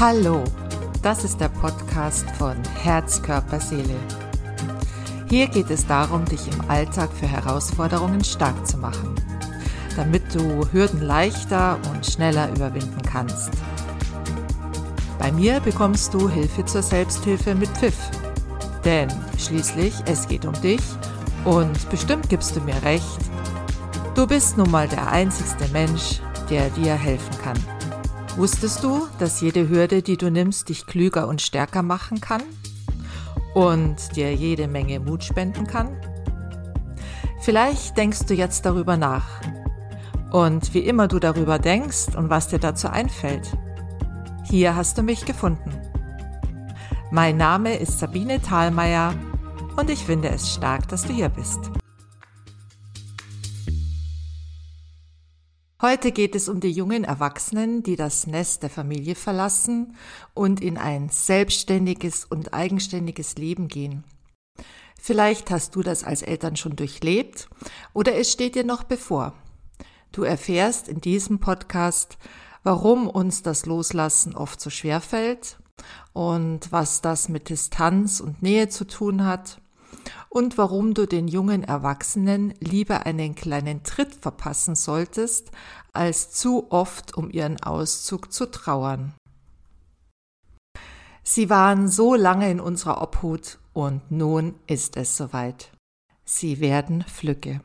Hallo, das ist der Podcast von Herz, Körper, Seele. Hier geht es darum, dich im Alltag für Herausforderungen stark zu machen, damit du Hürden leichter und schneller überwinden kannst. Bei mir bekommst du Hilfe zur Selbsthilfe mit Pfiff. Denn schließlich, es geht um dich und bestimmt gibst du mir recht, du bist nun mal der einzigste Mensch, der dir helfen kann. Wusstest du, dass jede Hürde, die du nimmst, dich klüger und stärker machen kann? Und dir jede Menge Mut spenden kann? Vielleicht denkst du jetzt darüber nach. Und wie immer du darüber denkst und was dir dazu einfällt, hier hast du mich gefunden. Mein Name ist Sabine Thalmeier und ich finde es stark, dass du hier bist. Heute geht es um die jungen Erwachsenen, die das Nest der Familie verlassen und in ein selbstständiges und eigenständiges Leben gehen. Vielleicht hast du das als Eltern schon durchlebt oder es steht dir noch bevor. Du erfährst in diesem Podcast, warum uns das Loslassen oft so schwer fällt und was das mit Distanz und Nähe zu tun hat und warum du den jungen Erwachsenen lieber einen kleinen Tritt verpassen solltest, als zu oft um ihren Auszug zu trauern. Sie waren so lange in unserer Obhut und nun ist es soweit. Sie werden Flücke.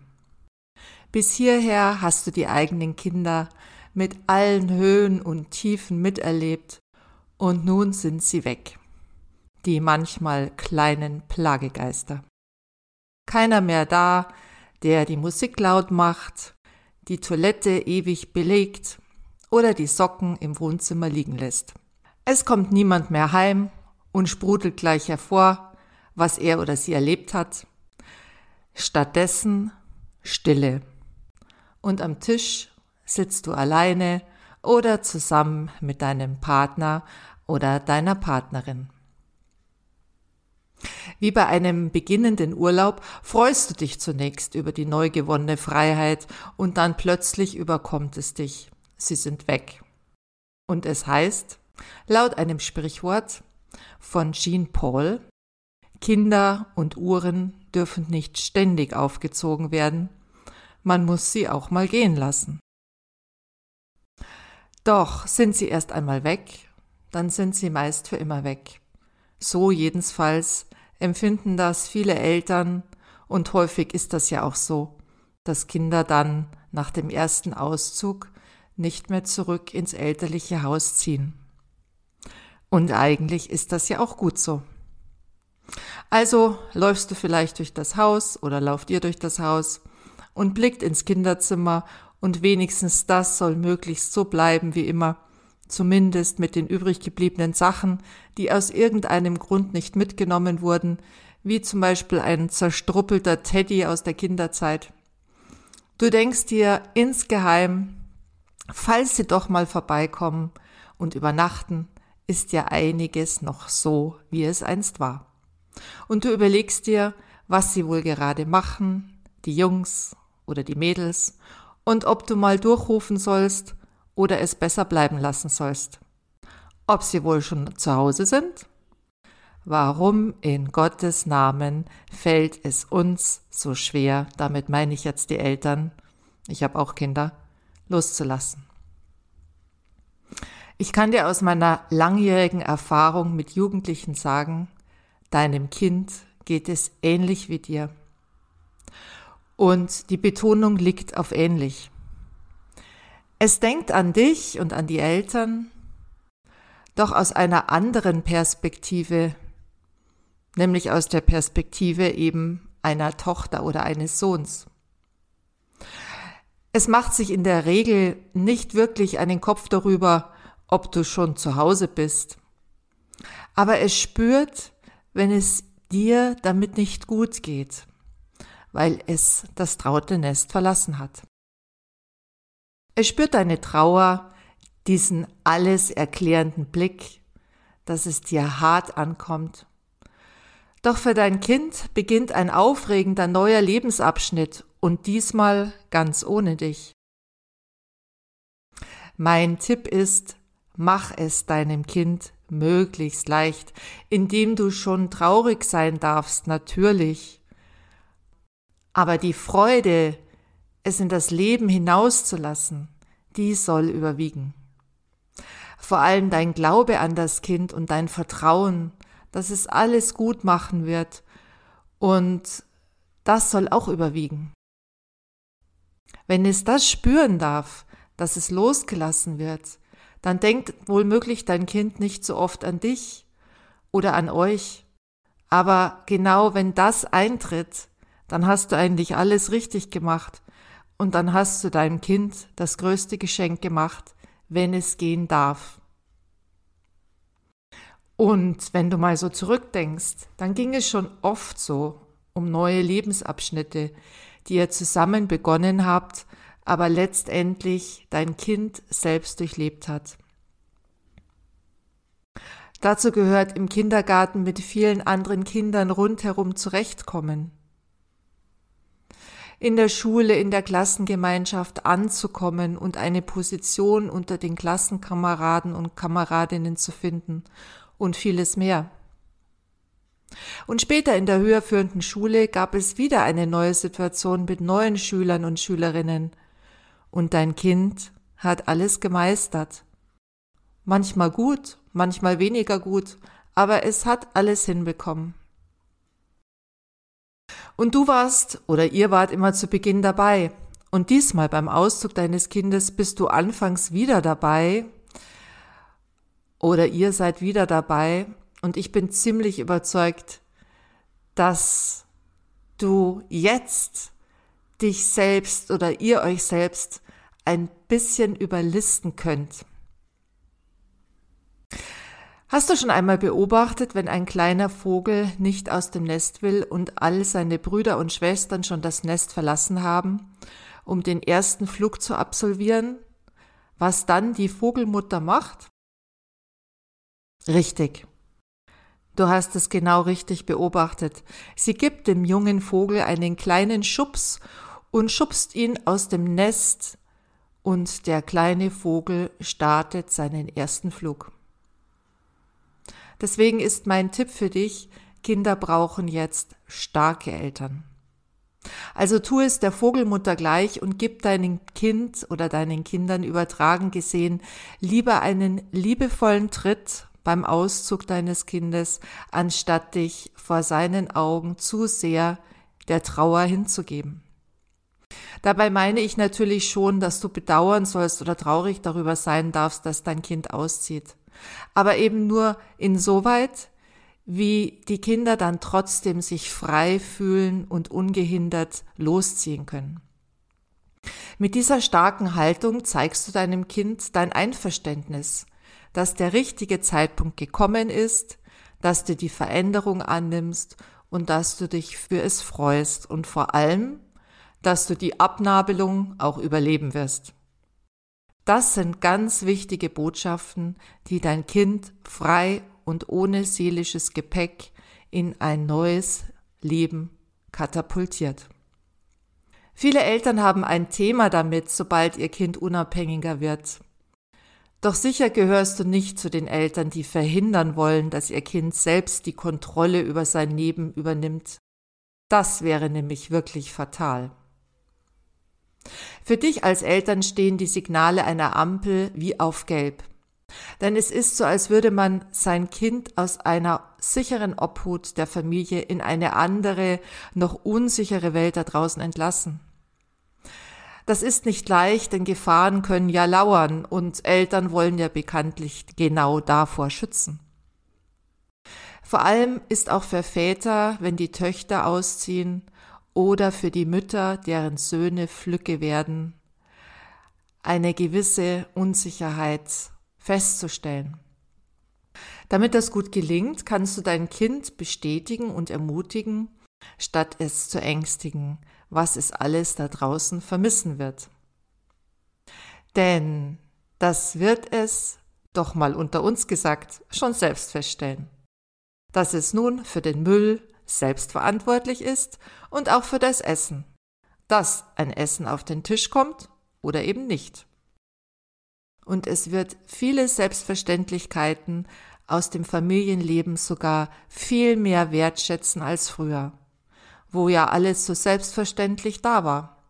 Bis hierher hast du die eigenen Kinder mit allen Höhen und Tiefen miterlebt und nun sind sie weg. Die manchmal kleinen Plagegeister keiner mehr da, der die Musik laut macht, die Toilette ewig belegt oder die Socken im Wohnzimmer liegen lässt. Es kommt niemand mehr heim und sprudelt gleich hervor, was er oder sie erlebt hat. Stattdessen Stille. Und am Tisch sitzt du alleine oder zusammen mit deinem Partner oder deiner Partnerin. Wie bei einem beginnenden Urlaub freust du dich zunächst über die neu gewonnene Freiheit und dann plötzlich überkommt es dich. Sie sind weg. Und es heißt, laut einem Sprichwort von Jean Paul, Kinder und Uhren dürfen nicht ständig aufgezogen werden, man muss sie auch mal gehen lassen. Doch sind sie erst einmal weg, dann sind sie meist für immer weg. So jedenfalls empfinden das viele Eltern und häufig ist das ja auch so, dass Kinder dann nach dem ersten Auszug nicht mehr zurück ins elterliche Haus ziehen. Und eigentlich ist das ja auch gut so. Also läufst du vielleicht durch das Haus oder lauft ihr durch das Haus und blickt ins Kinderzimmer und wenigstens das soll möglichst so bleiben wie immer, zumindest mit den übrig gebliebenen Sachen, die aus irgendeinem Grund nicht mitgenommen wurden, wie zum Beispiel ein zerstruppelter Teddy aus der Kinderzeit. Du denkst dir insgeheim, falls sie doch mal vorbeikommen und übernachten, ist ja einiges noch so, wie es einst war. Und du überlegst dir, was sie wohl gerade machen, die Jungs oder die Mädels, und ob du mal durchrufen sollst oder es besser bleiben lassen sollst. Ob sie wohl schon zu Hause sind? Warum in Gottes Namen fällt es uns so schwer, damit meine ich jetzt die Eltern, ich habe auch Kinder, loszulassen? Ich kann dir aus meiner langjährigen Erfahrung mit Jugendlichen sagen, deinem Kind geht es ähnlich wie dir. Und die Betonung liegt auf ähnlich. Es denkt an dich und an die Eltern, doch aus einer anderen Perspektive, nämlich aus der Perspektive eben einer Tochter oder eines Sohns. Es macht sich in der Regel nicht wirklich einen Kopf darüber, ob du schon zu Hause bist. Aber es spürt, wenn es dir damit nicht gut geht, weil es das traute Nest verlassen hat. Es spürt deine Trauer, diesen alles erklärenden Blick, dass es dir hart ankommt. Doch für dein Kind beginnt ein aufregender neuer Lebensabschnitt und diesmal ganz ohne dich. Mein Tipp ist, mach es deinem Kind möglichst leicht, indem du schon traurig sein darfst, natürlich. Aber die Freude, es in das Leben hinauszulassen, die soll überwiegen. Vor allem dein Glaube an das Kind und dein Vertrauen, dass es alles gut machen wird und das soll auch überwiegen. Wenn es das spüren darf, dass es losgelassen wird, dann denkt wohlmöglich dein Kind nicht so oft an dich oder an euch. Aber genau wenn das eintritt, dann hast du eigentlich alles richtig gemacht und dann hast du deinem Kind das größte Geschenk gemacht, wenn es gehen darf. Und wenn du mal so zurückdenkst, dann ging es schon oft so um neue Lebensabschnitte, die ihr zusammen begonnen habt, aber letztendlich dein Kind selbst durchlebt hat. Dazu gehört im Kindergarten mit vielen anderen Kindern rundherum zurechtkommen. In der Schule, in der Klassengemeinschaft anzukommen und eine Position unter den Klassenkameraden und Kameradinnen zu finden und vieles mehr. Und später in der höherführenden Schule gab es wieder eine neue Situation mit neuen Schülern und Schülerinnen. Und dein Kind hat alles gemeistert. Manchmal gut, manchmal weniger gut, aber es hat alles hinbekommen. Und du warst oder ihr wart immer zu Beginn dabei. Und diesmal beim Auszug deines Kindes bist du anfangs wieder dabei oder ihr seid wieder dabei und ich bin ziemlich überzeugt, dass du jetzt dich selbst oder ihr euch selbst ein bisschen überlisten könnt. Hast du schon einmal beobachtet, wenn ein kleiner Vogel nicht aus dem Nest will und all seine Brüder und Schwestern schon das Nest verlassen haben, um den ersten Flug zu absolvieren, was dann die Vogelmutter macht? Richtig. Du hast es genau richtig beobachtet. Sie gibt dem jungen Vogel einen kleinen Schubs und schubst ihn aus dem Nest und der kleine Vogel startet seinen ersten Flug. Deswegen ist mein Tipp für dich, Kinder brauchen jetzt starke Eltern. Also tu es der Vogelmutter gleich und gib deinem Kind oder deinen Kindern übertragen gesehen lieber einen liebevollen Tritt beim Auszug deines Kindes, anstatt dich vor seinen Augen zu sehr der Trauer hinzugeben. Dabei meine ich natürlich schon, dass du bedauern sollst oder traurig darüber sein darfst, dass dein Kind auszieht. Aber eben nur insoweit, wie die Kinder dann trotzdem sich frei fühlen und ungehindert losziehen können. Mit dieser starken Haltung zeigst du deinem Kind dein Einverständnis, dass der richtige Zeitpunkt gekommen ist, dass du die Veränderung annimmst und dass du dich für es freust und vor allem, dass du die Abnabelung auch überleben wirst. Das sind ganz wichtige Botschaften, die dein Kind frei und ohne seelisches Gepäck in ein neues Leben katapultiert. Viele Eltern haben ein Thema damit, sobald ihr Kind unabhängiger wird. Doch sicher gehörst du nicht zu den Eltern, die verhindern wollen, dass ihr Kind selbst die Kontrolle über sein Leben übernimmt. Das wäre nämlich wirklich fatal. Für dich als Eltern stehen die Signale einer Ampel wie auf Gelb. Denn es ist so, als würde man sein Kind aus einer sicheren Obhut der Familie in eine andere, noch unsichere Welt da draußen entlassen. Das ist nicht leicht, denn Gefahren können ja lauern und Eltern wollen ja bekanntlich genau davor schützen. Vor allem ist auch für Väter, wenn die Töchter ausziehen oder für die Mütter, deren Söhne Flücke werden, eine gewisse Unsicherheit festzustellen. Damit das gut gelingt, kannst du dein Kind bestätigen und ermutigen, statt es zu ängstigen, was es alles da draußen vermissen wird. Denn das wird es, doch mal unter uns gesagt, schon selbst feststellen. Dass es nun für den Müll selbst verantwortlich ist und auch für das Essen. Dass ein Essen auf den Tisch kommt oder eben nicht. und es wird viele Selbstverständlichkeiten aus dem Familienleben sogar viel mehr wertschätzen als früher, wo ja alles so selbstverständlich da war.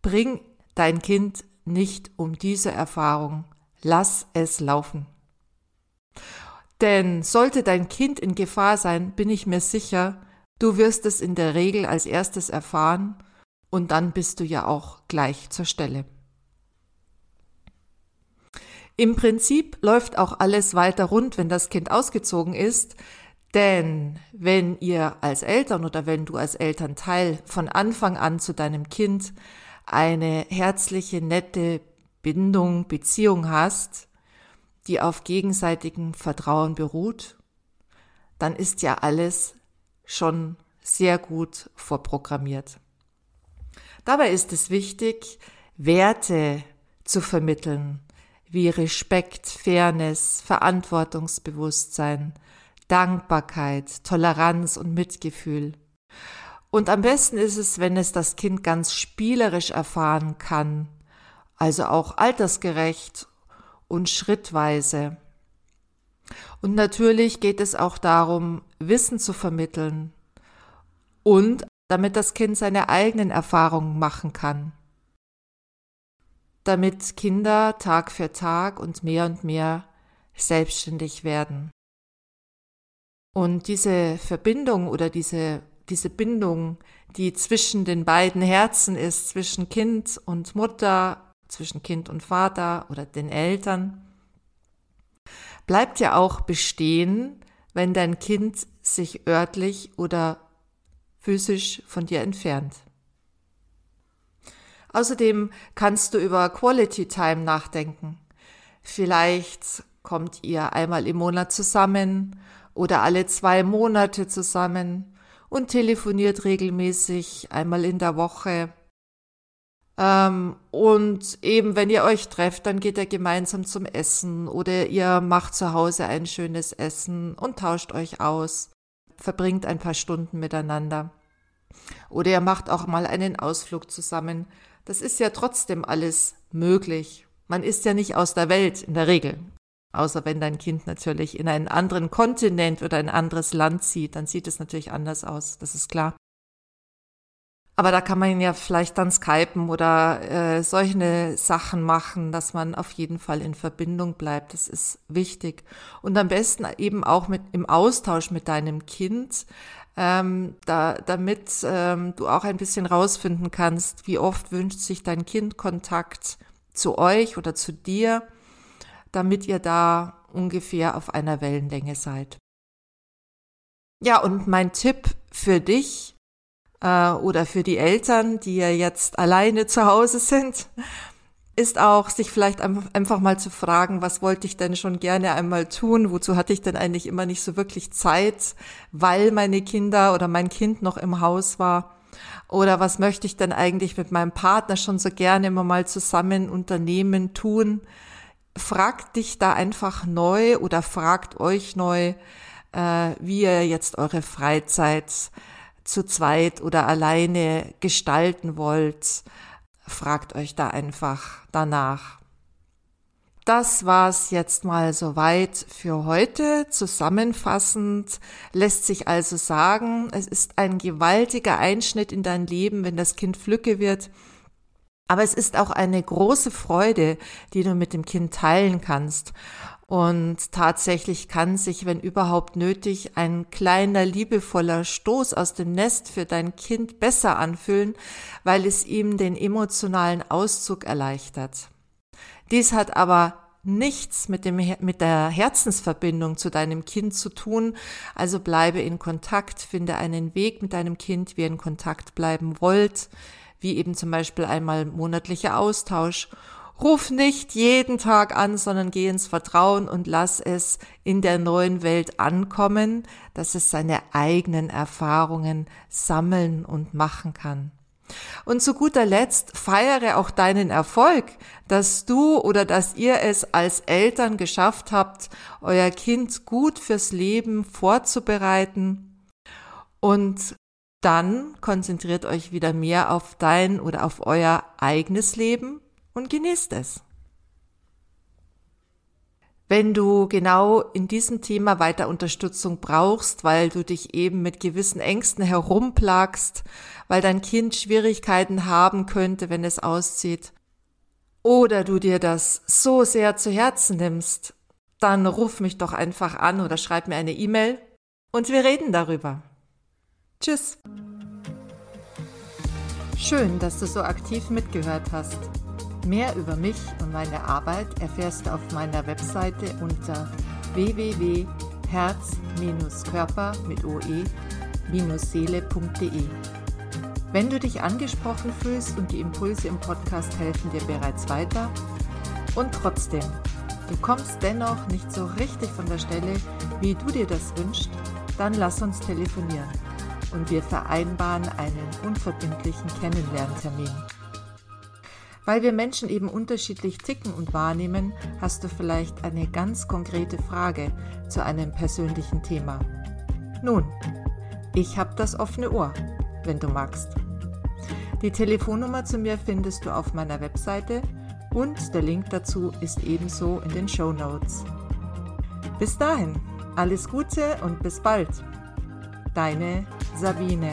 Bring dein Kind nicht um diese Erfahrung, lass es laufen. Denn sollte dein Kind in Gefahr sein, bin ich mir sicher, du wirst es in der Regel als erstes erfahren und dann bist du ja auch gleich zur Stelle. Im Prinzip läuft auch alles weiter rund, wenn das Kind ausgezogen ist, denn wenn ihr als Eltern oder wenn du als Elternteil von Anfang an zu deinem Kind eine herzliche, nette Bindung, Beziehung hast, die auf gegenseitigem Vertrauen beruht, dann ist ja alles schon sehr gut vorprogrammiert. Dabei ist es wichtig, Werte zu vermitteln, wie Respekt, Fairness, Verantwortungsbewusstsein, Dankbarkeit, Toleranz und Mitgefühl. Und am besten ist es, wenn es das Kind ganz spielerisch erfahren kann, also auch altersgerecht und schrittweise. Und natürlich geht es auch darum, Wissen zu vermitteln und damit das Kind seine eigenen Erfahrungen machen kann. Damit Kinder Tag für Tag und mehr und mehr selbstständig werden. Und diese Verbindung oder diese, diese Bindung, die zwischen den beiden Herzen ist, zwischen Kind und Mutter, zwischen Kind und Vater oder den Eltern, bleibt ja auch bestehen, wenn dein Kind sich örtlich oder physisch von dir entfernt. Außerdem kannst du über Quality Time nachdenken. Vielleicht kommt ihr einmal im Monat zusammen oder alle zwei Monate zusammen und telefoniert regelmäßig einmal in der Woche. Ähm, und eben, wenn ihr euch trefft, dann geht ihr gemeinsam zum Essen oder ihr macht zu Hause ein schönes Essen und tauscht euch aus, verbringt ein paar Stunden miteinander. Oder ihr macht auch mal einen Ausflug zusammen. Das ist ja trotzdem alles möglich. Man ist ja nicht aus der Welt in der Regel. Außer wenn dein Kind natürlich in einen anderen Kontinent oder ein anderes Land zieht, dann sieht es natürlich anders aus, das ist klar. Aber da kann man ja vielleicht dann skypen oder äh, solche Sachen machen, dass man auf jeden Fall in Verbindung bleibt. Das ist wichtig. Und am besten eben auch mit im Austausch mit deinem Kind, ähm, da, damit ähm, du auch ein bisschen rausfinden kannst, wie oft wünscht sich dein Kind Kontakt zu euch oder zu dir damit ihr da ungefähr auf einer Wellenlänge seid. Ja, und mein Tipp für dich äh, oder für die Eltern, die ja jetzt alleine zu Hause sind, ist auch, sich vielleicht einfach mal zu fragen, was wollte ich denn schon gerne einmal tun? Wozu hatte ich denn eigentlich immer nicht so wirklich Zeit, weil meine Kinder oder mein Kind noch im Haus war? Oder was möchte ich denn eigentlich mit meinem Partner schon so gerne immer mal zusammen unternehmen, tun? fragt dich da einfach neu oder fragt euch neu, äh, wie ihr jetzt eure Freizeit zu zweit oder alleine gestalten wollt. Fragt euch da einfach danach. Das war's jetzt mal soweit für heute. Zusammenfassend lässt sich also sagen, es ist ein gewaltiger Einschnitt in dein Leben, wenn das Kind Flücke wird aber es ist auch eine große Freude, die du mit dem Kind teilen kannst. Und tatsächlich kann sich, wenn überhaupt nötig, ein kleiner liebevoller Stoß aus dem Nest für dein Kind besser anfühlen, weil es ihm den emotionalen Auszug erleichtert. Dies hat aber nichts mit dem, mit der Herzensverbindung zu deinem Kind zu tun. Also bleibe in Kontakt, finde einen Weg mit deinem Kind, wie ihr in Kontakt bleiben wollt wie eben zum Beispiel einmal monatlicher Austausch. Ruf nicht jeden Tag an, sondern geh ins Vertrauen und lass es in der neuen Welt ankommen, dass es seine eigenen Erfahrungen sammeln und machen kann. Und zu guter Letzt feiere auch deinen Erfolg, dass du oder dass ihr es als Eltern geschafft habt, euer Kind gut fürs Leben vorzubereiten und dann konzentriert euch wieder mehr auf dein oder auf euer eigenes Leben und genießt es. Wenn du genau in diesem Thema weiter Unterstützung brauchst, weil du dich eben mit gewissen Ängsten herumplagst, weil dein Kind Schwierigkeiten haben könnte, wenn es auszieht, oder du dir das so sehr zu Herzen nimmst, dann ruf mich doch einfach an oder schreib mir eine E-Mail und wir reden darüber. Tschüss. Schön, dass du so aktiv mitgehört hast. Mehr über mich und meine Arbeit erfährst du auf meiner Webseite unter www.herz-körper mit oe-seele.de. Wenn du dich angesprochen fühlst und die Impulse im Podcast helfen dir bereits weiter und trotzdem, du kommst dennoch nicht so richtig von der Stelle, wie du dir das wünschst, dann lass uns telefonieren und wir vereinbaren einen unverbindlichen Kennenlerntermin. Weil wir Menschen eben unterschiedlich ticken und wahrnehmen, hast du vielleicht eine ganz konkrete Frage zu einem persönlichen Thema. Nun, ich habe das offene Ohr, wenn du magst. Die Telefonnummer zu mir findest du auf meiner Webseite und der Link dazu ist ebenso in den Show Notes. Bis dahin, alles Gute und bis bald. Deine Sabine.